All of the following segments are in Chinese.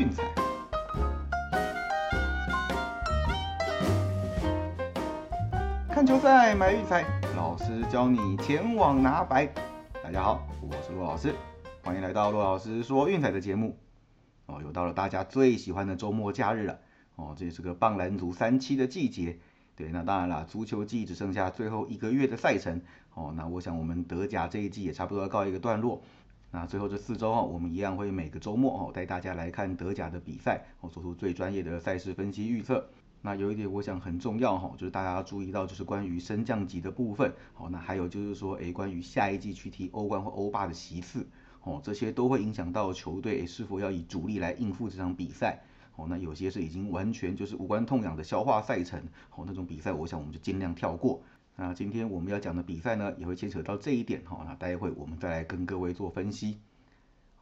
运彩。看球赛买运彩，老师教你前往拿白。大家好，我是骆老师，欢迎来到骆老师说运彩的节目。哦，又到了大家最喜欢的周末假日了。哦，这是个棒篮足三期的季节。对，那当然了，足球季只剩下最后一个月的赛程。哦，那我想我们德甲这一季也差不多要告一个段落。那最后这四周哦，我们一样会每个周末哦带大家来看德甲的比赛，哦做出最专业的赛事分析预测。那有一点我想很重要哈，就是大家注意到就是关于升降级的部分。好，那还有就是说，诶，关于下一季去踢欧冠或欧霸的席次，哦，这些都会影响到球队是否要以主力来应付这场比赛。哦，那有些是已经完全就是无关痛痒的消化赛程，哦，那种比赛我想我们就尽量跳过。那今天我们要讲的比赛呢，也会牵扯到这一点哈。那待会我们再来跟各位做分析。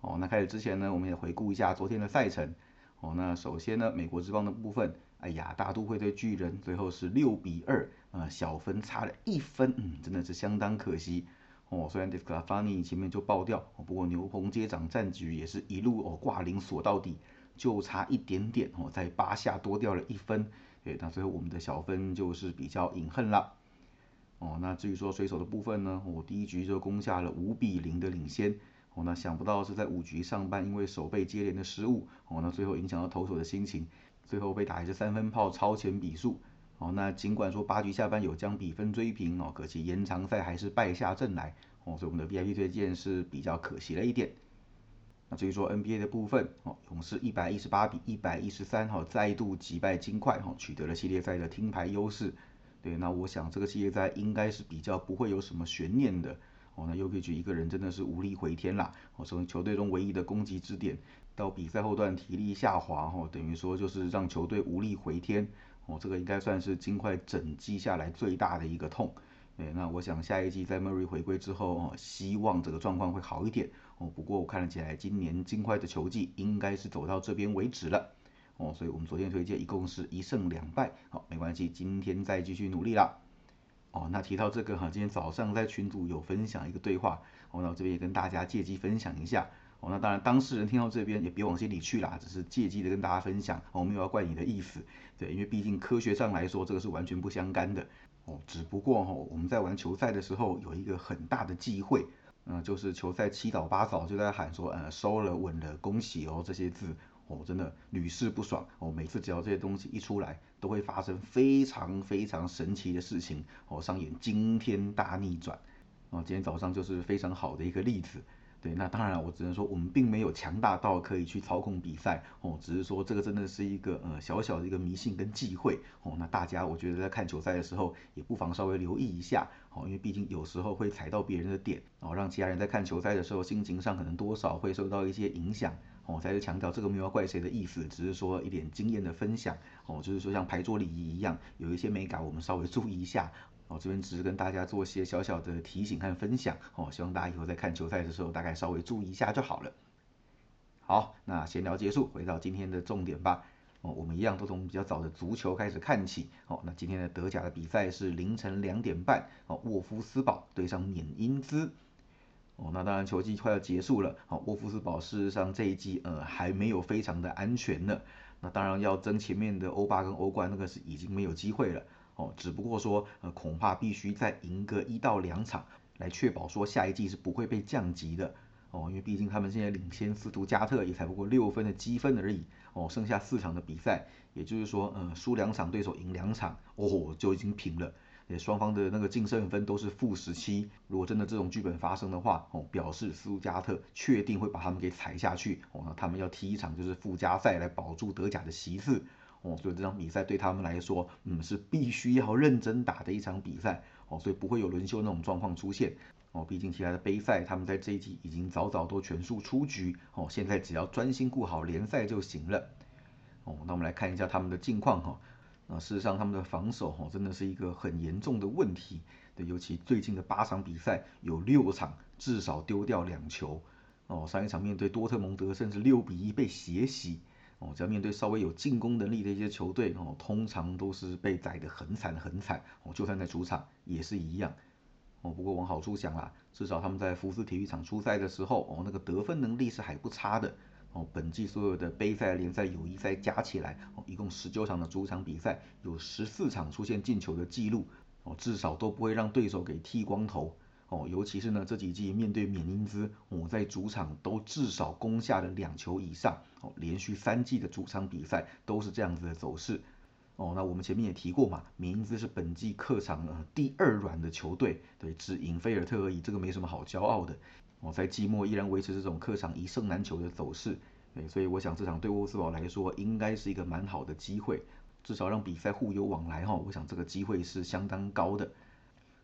哦，那开始之前呢，我们也回顾一下昨天的赛程。哦，那首先呢，美国之邦的部分，哎呀，大都会对巨人最后是六比二，呃，小分差了一分，嗯，真的是相当可惜。哦，虽然 Disclafani 前面就爆掉，不过牛棚接掌战局也是一路哦挂零锁到底，就差一点点哦，在八下多掉了一分。对，那最后我们的小分就是比较隐恨了。哦，那至于说水手的部分呢，我第一局就攻下了五比零的领先。哦，那想不到是在五局上半，因为手背接连的失误，哦，那最后影响到投手的心情，最后被打一支三分炮超前比数。哦，那尽管说八局下半有将比分追平，哦，可惜延长赛还是败下阵来。哦，所以我们的 VIP 推荐是比较可惜了一点。那至于说 NBA 的部分，哦，勇士一百一十八比一百一十三，哈，再度击败金块，哈，取得了系列赛的听牌优势。对，那我想这个系列赛应该是比较不会有什么悬念的。哦，那 UKG 一个人真的是无力回天啦。哦，从球队中唯一的攻击支点，到比赛后段体力下滑，哦，等于说就是让球队无力回天。哦，这个应该算是金块整季下来最大的一个痛。对，那我想下一季在 Murray 回归之后，哦，希望这个状况会好一点。哦，不过我看了起来，今年金块的球技应该是走到这边为止了。哦，所以我们昨天推荐一共是一胜两败，好，没关系，今天再继续努力啦。哦，那提到这个哈，今天早上在群组有分享一个对话，哦，那我这边也跟大家借机分享一下。哦，那当然当事人听到这边也别往心里去啦，只是借机的跟大家分享，我没有要怪你的意思，对，因为毕竟科学上来说这个是完全不相干的。哦，只不过哈，我们在玩球赛的时候有一个很大的忌讳，嗯，就是球赛七早八早就在喊说，呃，收了稳了，恭喜哦这些字。哦，真的屡试不爽哦！每次只要这些东西一出来，都会发生非常非常神奇的事情哦，上演惊天大逆转哦！今天早上就是非常好的一个例子。对，那当然我只能说我们并没有强大到可以去操控比赛哦，只是说这个真的是一个呃小小的一个迷信跟忌讳哦。那大家我觉得在看球赛的时候，也不妨稍微留意一下哦，因为毕竟有时候会踩到别人的点哦，让其他人在看球赛的时候心情上可能多少会受到一些影响。哦，再次强调，这个没有怪谁的意思，只是说一点经验的分享。哦，就是说像牌桌礼仪一样，有一些美感，我们稍微注意一下。哦，这边只是跟大家做些小小的提醒和分享。哦，希望大家以后在看球赛的时候，大概稍微注意一下就好了。好，那闲聊结束，回到今天的重点吧。哦，我们一样都从比较早的足球开始看起。哦，那今天的德甲的比赛是凌晨两点半。哦，沃夫斯堡对上缅因兹。哦，那当然球季快要结束了，好，沃夫斯堡事实上这一季呃还没有非常的安全呢，那当然要争前面的欧霸跟欧冠那个是已经没有机会了，哦，只不过说呃恐怕必须再赢个一到两场，来确保说下一季是不会被降级的，哦，因为毕竟他们现在领先斯图加特也才不过六分的积分而已，哦，剩下四场的比赛，也就是说呃输两场对手赢两场，哦就已经平了。也双方的那个净胜分都是负十七，如果真的这种剧本发生的话，哦，表示斯图加特确定会把他们给踩下去，哦，那他们要踢一场就是附加赛来保住德甲的席次，哦，所以这场比赛对他们来说，嗯，是必须要认真打的一场比赛，哦，所以不会有轮休那种状况出现，哦，毕竟其他的杯赛他们在这一季已经早早都全数出局，哦，现在只要专心顾好联赛就行了，哦，那我们来看一下他们的近况哈。那事实上，他们的防守哈真的是一个很严重的问题。对，尤其最近的八场比赛，有六场至少丢掉两球。哦，上一场面对多特蒙德，甚至六比一被血洗。哦，只要面对稍微有进攻能力的一些球队，哦，通常都是被宰得很惨很惨。哦，就算在主场也是一样。哦，不过往好处想啦，至少他们在福斯体育场出赛的时候，哦，那个得分能力是还不差的。哦，本季所有的杯赛、联赛、友谊赛加起来，哦，一共十九场的主场比赛，有十四场出现进球的记录，哦，至少都不会让对手给剃光头，哦，尤其是呢这几季面对缅因兹，我在主场都至少攻下了两球以上，哦，连续三季的主场比赛都是这样子的走势，哦，那我们前面也提过嘛，缅因兹是本季客场呃第二软的球队，对，只赢菲尔特而已，这个没什么好骄傲的。哦，在季末依然维持这种客场一胜难求的走势，对，所以我想这场对沃斯堡来说应该是一个蛮好的机会，至少让比赛互有往来哈，我想这个机会是相当高的。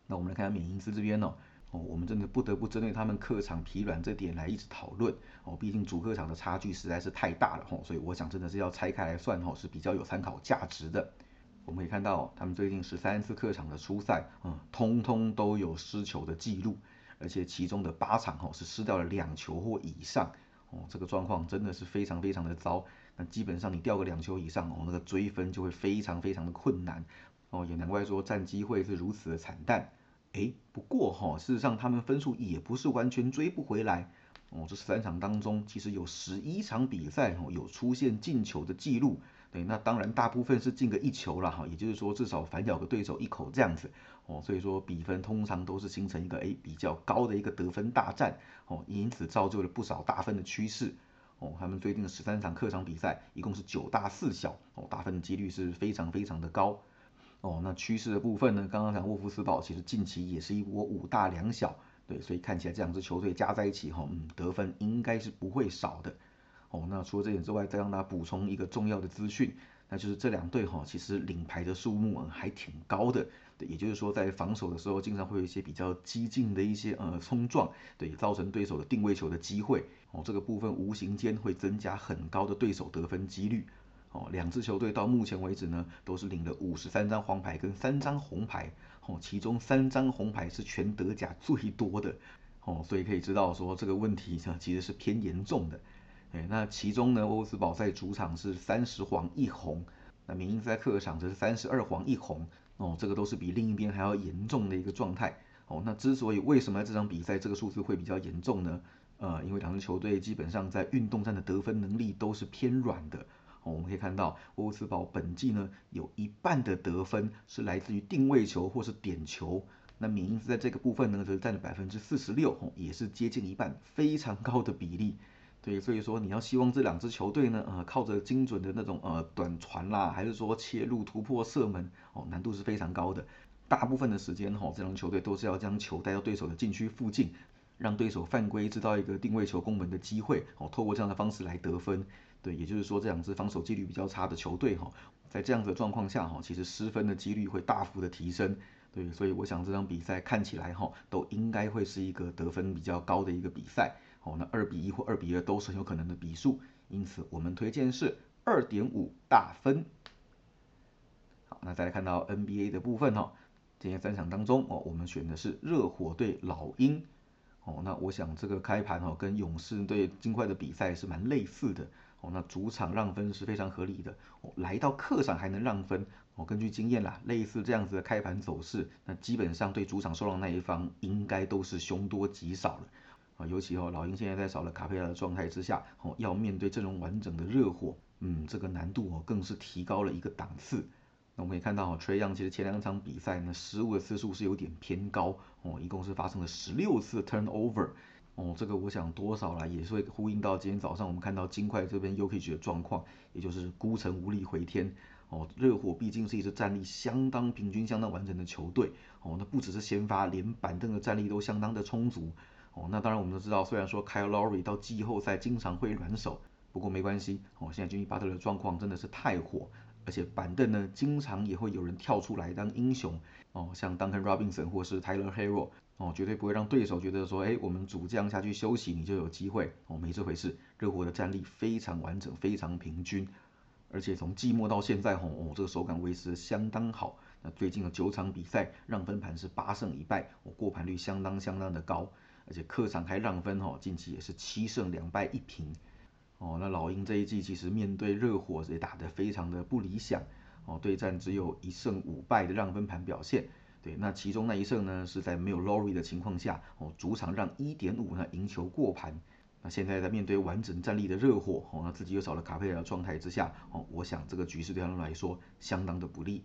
那我们来看下缅因斯这边哦，哦，我们真的不得不针对他们客场疲软这点来一直讨论哦，毕竟主客场的差距实在是太大了哈，所以我想真的是要拆开来算哈，是比较有参考价值的。我们可以看到他们最近十三次客场的初赛，嗯，通通都有失球的记录。而且其中的八场哈是失掉了两球或以上哦，这个状况真的是非常非常的糟。那基本上你掉个两球以上哦，那个追分就会非常非常的困难哦，也难怪说战机会是如此的惨淡。哎，不过哈，事实上他们分数也不是完全追不回来哦，这三场当中其实有十一场比赛哦有出现进球的记录。对，那当然大部分是进个一球了哈，也就是说至少反咬个对手一口这样子哦，所以说比分通常都是形成一个诶比较高的一个得分大战哦，因此造就了不少大分的趋势哦。他们最近的十三场客场比赛一共是九大四小哦，大分的几率是非常非常的高哦。那趋势的部分呢，刚刚讲沃夫斯堡其实近期也是一波五大两小，对，所以看起来这两支球队加在一起哈，嗯，得分应该是不会少的。哦，那除了这点之外，再让大家补充一个重要的资讯，那就是这两队哈，其实领牌的数目还挺高的，对，也就是说在防守的时候，经常会有一些比较激进的一些呃冲撞，对，造成对手的定位球的机会，哦，这个部分无形间会增加很高的对手得分几率，哦，两支球队到目前为止呢，都是领了五十三张黄牌跟三张红牌，哦，其中三张红牌是全德甲最多的，哦，所以可以知道说这个问题呢其实是偏严重的。那其中呢，沃斯堡在主场是三十黄一红，那缅因斯在客场则是三十二黄一红，哦，这个都是比另一边还要严重的一个状态。哦，那之所以为什么这场比赛这个数字会比较严重呢？呃，因为两支球队基本上在运动战的得分能力都是偏软的。哦，我们可以看到沃斯堡本季呢有一半的得分是来自于定位球或是点球，那缅因斯在这个部分呢则占了百分之四十六，也是接近一半，非常高的比例。对，所以说你要希望这两支球队呢，呃，靠着精准的那种呃短传啦，还是说切入突破射门，哦，难度是非常高的。大部分的时间哈，这两支球队都是要将球带到对手的禁区附近，让对手犯规，制造一个定位球攻门的机会，哦，透过这样的方式来得分。对，也就是说这两支防守纪律比较差的球队哈，在这样的状况下哈，其实失分的几率会大幅的提升。对，所以我想这场比赛看起来哈，都应该会是一个得分比较高的一个比赛。哦，那二比一或二比二都是很有可能的比数，因此我们推荐是二点五大分。好，那再来看到 NBA 的部分哈，今天三场当中哦，我们选的是热火对老鹰。哦，那我想这个开盘哈跟勇士对金块的比赛是蛮类似的。哦，那主场让分是非常合理的。哦，来到客场还能让分，哦，根据经验啦，类似这样子的开盘走势，那基本上对主场受让那一方应该都是凶多吉少了。啊，尤其哦，老鹰现在在少了卡佩拉的状态之下，哦，要面对阵容完整的热火，嗯，这个难度哦，更是提高了一个档次。那我们可以看到，哦，Trey Young 其实前两场比赛呢，失误的次数是有点偏高，哦，一共是发生了十六次 turnover，哦，这个我想多少啦，也是会呼应到今天早上我们看到金块这边 Ukage 的状况，也就是孤城无力回天。哦，热火毕竟是一支战力相当平均、相当完整的球队，哦，那不只是先发，连板凳的战力都相当的充足。哦，那当然我们都知道，虽然说 Kyle Lowry 到季后赛经常会软手，不过没关系。哦，现在军 y 巴特的状况真的是太火，而且板凳呢，经常也会有人跳出来当英雄。哦，像 Duncan Robinson 或是 Tyler Hero，哦，绝对不会让对手觉得说，哎，我们主将下去休息，你就有机会。哦，没这回事。热火的战力非常完整，非常平均，而且从季末到现在，吼哦，这个手感维持相当好。那最近的九场比赛，让分盘是八胜一败，哦，过盘率相当相当的高。而且客场还让分哈，近期也是七胜两败一平，哦，那老鹰这一季其实面对热火也打得非常的不理想，哦，对战只有一胜五败的让分盘表现，对，那其中那一胜呢是在没有 Lori 的情况下，哦，主场让一点五呢赢球过盘，那现在在面对完整战力的热火，哦，那自己又少了卡佩尔的状态之下，哦，我想这个局势对他们来说相当的不利。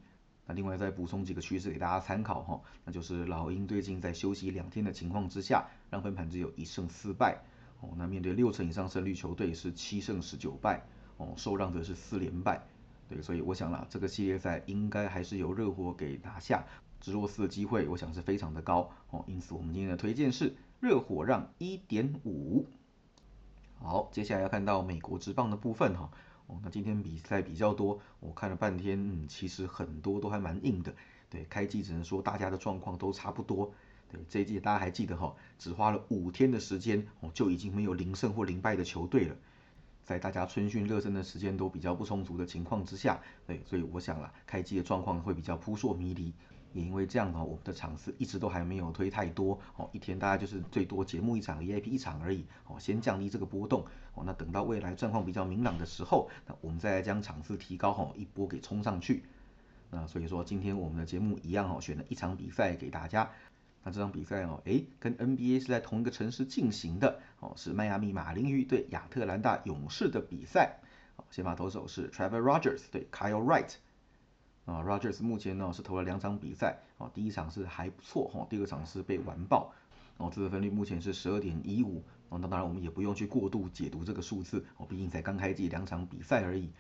另外再补充几个趋势给大家参考哈，那就是老鹰最近在休息两天的情况之下，让分盘只有一胜四败，哦，那面对六成以上胜率球队是七胜十九败，哦，受让则是四连败，对，所以我想啦，这个系列赛应该还是由热火给拿下，直落四的机会，我想是非常的高，哦，因此我们今天的推荐是热火让一点五。好，接下来要看到美国职棒的部分哈。哦，那今天比赛比较多，我看了半天，嗯，其实很多都还蛮硬的。对，开季只能说大家的状况都差不多。对，这一季大家还记得哈，只花了五天的时间，哦，就已经没有零胜或零败的球队了。在大家春训热身的时间都比较不充足的情况之下，对，所以我想啊，开机的状况会比较扑朔迷离。也因为这样呢，我们的场次一直都还没有推太多哦，一天大概就是最多节目一场，VIP 一场而已哦，先降低这个波动哦，那等到未来状况比较明朗的时候，那我们再来将场次提高哦，一波给冲上去。那所以说今天我们的节目一样哦，选了一场比赛给大家。那这场比赛哦，诶，跟 NBA 是在同一个城市进行的哦，是迈阿密马林鱼对亚特兰大勇士的比赛。先发投手是 Trevor Rogers 对 Kyle Wright。啊，Rogers 目前呢是投了两场比赛，啊，第一场是还不错，哈，第二场是被完爆，哦，自得分率目前是十二点一五，哦，那当然我们也不用去过度解读这个数字，哦，毕竟才刚开季两场比赛而已。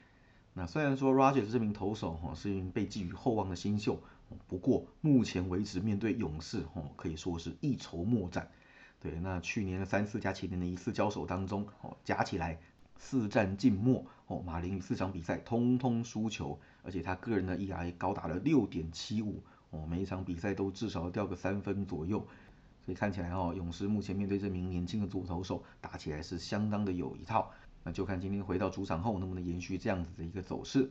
那虽然说 Rogers 这名投手，哈，是一名被寄予厚望的新秀，不过目前为止面对勇士，哦，可以说是一筹莫展。对，那去年的三次加前年的一次交手当中，哦，加起来。四战尽末哦，马林四场比赛通通输球，而且他个人的 ERA 高达了六点七五哦，每一场比赛都至少掉个三分左右，所以看起来哦，勇士目前面对这名年轻的左投手打起来是相当的有一套，那就看今天回到主场后能不能延续这样子的一个走势。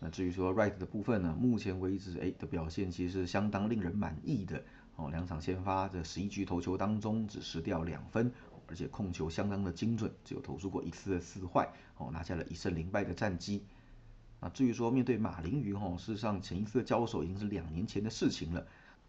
那至于说 Right 的部分呢，目前为止哎的表现其实是相当令人满意的哦，两场先发的十一局投球当中只失掉两分。而且控球相当的精准，只有投出过一次的四坏，哦，拿下了一胜零败的战绩。那至于说面对马林鱼，哦，事实上前一次的交手已经是两年前的事情了。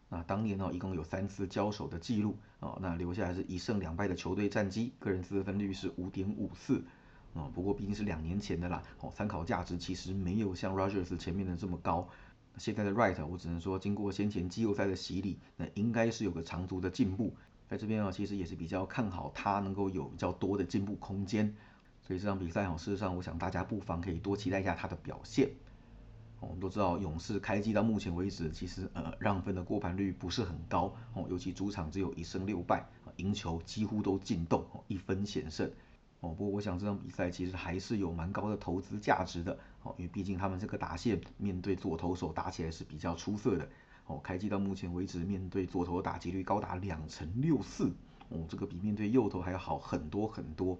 那当年呢，一共有三次交手的记录，哦，那留下来是一胜两败的球队战绩，个人得分率是五点五四，哦，不过毕竟是两年前的啦，哦，参考价值其实没有像 Rogers 前面的这么高。现在的 Right，我只能说经过先前季后赛的洗礼，那应该是有个长足的进步。在这边啊，其实也是比较看好他能够有比较多的进步空间，所以这场比赛哦，事实上我想大家不妨可以多期待一下他的表现。我们都知道勇士开机到目前为止，其实呃让分的过盘率不是很高哦，尤其主场只有一胜六败，赢球几乎都进洞，一分险胜。哦，不过我想这场比赛其实还是有蛮高的投资价值的哦，因为毕竟他们这个打线面对左投手打起来是比较出色的。哦，开机到目前为止，面对左投打击率高达两成六四，哦，这个比面对右投还要好很多很多。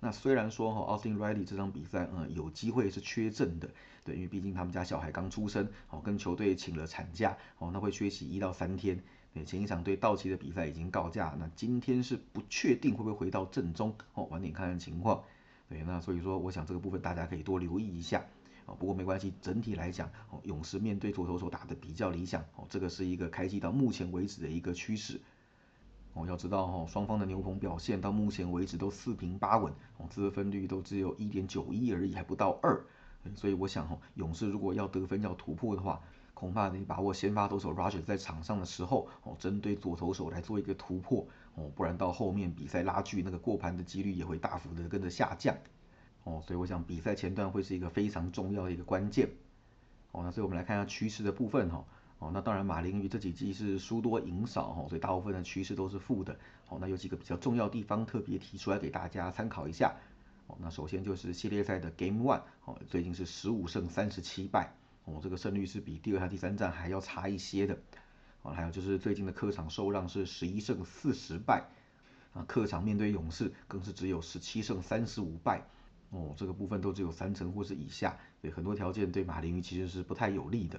那虽然说哈，Austin Riley 这场比赛，嗯，有机会是缺阵的，对，因为毕竟他们家小孩刚出生，哦，跟球队请了产假，哦，那会缺席一到三天。对，前一场对道奇的比赛已经告假，那今天是不确定会不会回到阵中，哦，晚点看看情况。对，那所以说，我想这个部分大家可以多留意一下。啊，不过没关系，整体来讲，哦，勇士面对左投手打的比较理想，哦，这个是一个开季到目前为止的一个趋势。哦，要知道哈，双方的牛棚表现到目前为止都四平八稳，哦，得分率都只有一点九一而已，还不到二。所以我想哈，勇士如果要得分要突破的话，恐怕得把握先发投手 Roger 在场上的时候，哦，针对左投手来做一个突破，哦，不然到后面比赛拉锯，那个过盘的几率也会大幅的跟着下降。哦，所以我想比赛前段会是一个非常重要的一个关键。哦，那所以我们来看一下趋势的部分哈。哦，那当然马林鱼这几季是输多赢少哈，所以大部分的趋势都是负的。哦，那有几个比较重要地方特别提出来给大家参考一下。哦，那首先就是系列赛的 Game One，哦，最近是十五胜三十七败，哦，这个胜率是比第二和第三战还要差一些的。哦，还有就是最近的客场受让是十一胜四十败，啊，客场面对勇士更是只有十七胜三十五败。哦，这个部分都只有三成或是以下，对很多条件对马林鱼其实是不太有利的。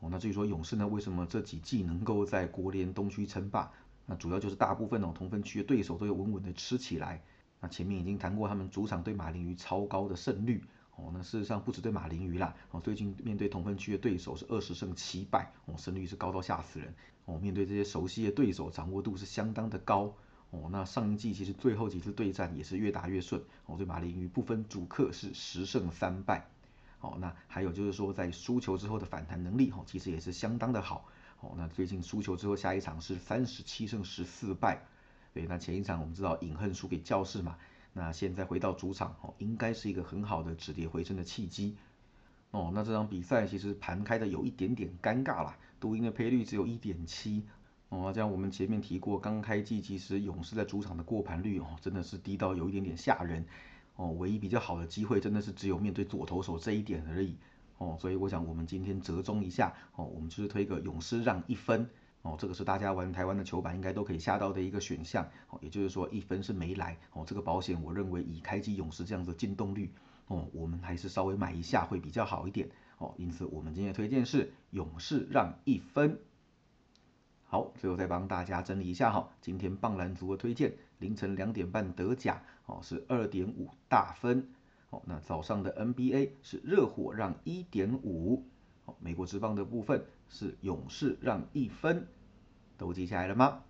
哦，那至于说勇士呢，为什么这几季能够在国联东区称霸？那主要就是大部分哦同分区的对手都有稳稳的吃起来。那前面已经谈过他们主场对马林鱼超高的胜率。哦，那事实上不止对马林鱼啦，哦最近面对同分区的对手是二十胜七败，哦胜率是高到吓死人。哦面对这些熟悉的对手，掌握度是相当的高。哦，那上一季其实最后几次对战也是越打越顺，哦，对马林鱼不分主客是十胜三败。哦，那还有就是说在输球之后的反弹能力，哦，其实也是相当的好。哦，那最近输球之后下一场是三十七胜十四败。对，那前一场我们知道隐恨输给教室嘛，那现在回到主场，哦，应该是一个很好的止跌回升的契机。哦，那这场比赛其实盘开的有一点点尴尬啦，赌赢的赔率只有一点七。哦，这样我们前面提过，刚开季其实勇士在主场的过盘率哦，真的是低到有一点点吓人。哦，唯一比较好的机会真的是只有面对左投手这一点而已。哦，所以我想我们今天折中一下，哦，我们就是推个勇士让一分。哦，这个是大家玩台湾的球板应该都可以下到的一个选项。哦，也就是说一分是没来。哦，这个保险我认为以开机勇士这样的进动率，哦，我们还是稍微买一下会比较好一点。哦，因此我们今天推荐是勇士让一分。好，最后再帮大家整理一下哈，今天棒篮族的推荐，凌晨两点半德甲哦是二点五大分，哦那早上的 NBA 是热火让一点五，哦美国之棒的部分是勇士让一分，都记下来了吗？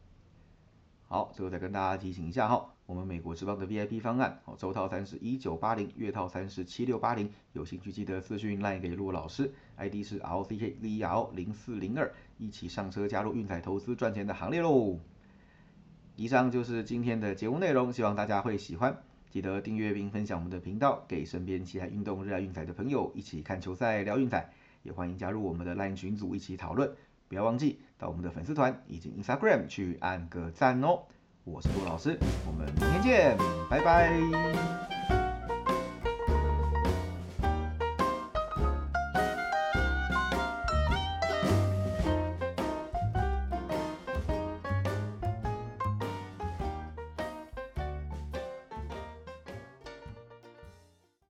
好，最后再跟大家提醒一下哈。我们美国之邦的 VIP 方案，哦，周套餐是一九八零，月套餐是七六八零，有兴趣记得私讯赖给陆老师，ID 是 LCKZL 零四零二，一起上车加入运彩投资赚钱的行列喽。以上就是今天的节目内容，希望大家会喜欢，记得订阅并分享我们的频道，给身边其他运动热爱运彩的朋友一起看球赛聊运彩，也欢迎加入我们的 LINE 群组一起讨论，不要忘记到我们的粉丝团以及 Instagram 去按个赞哦。我是杜老师，我们明天见，拜拜。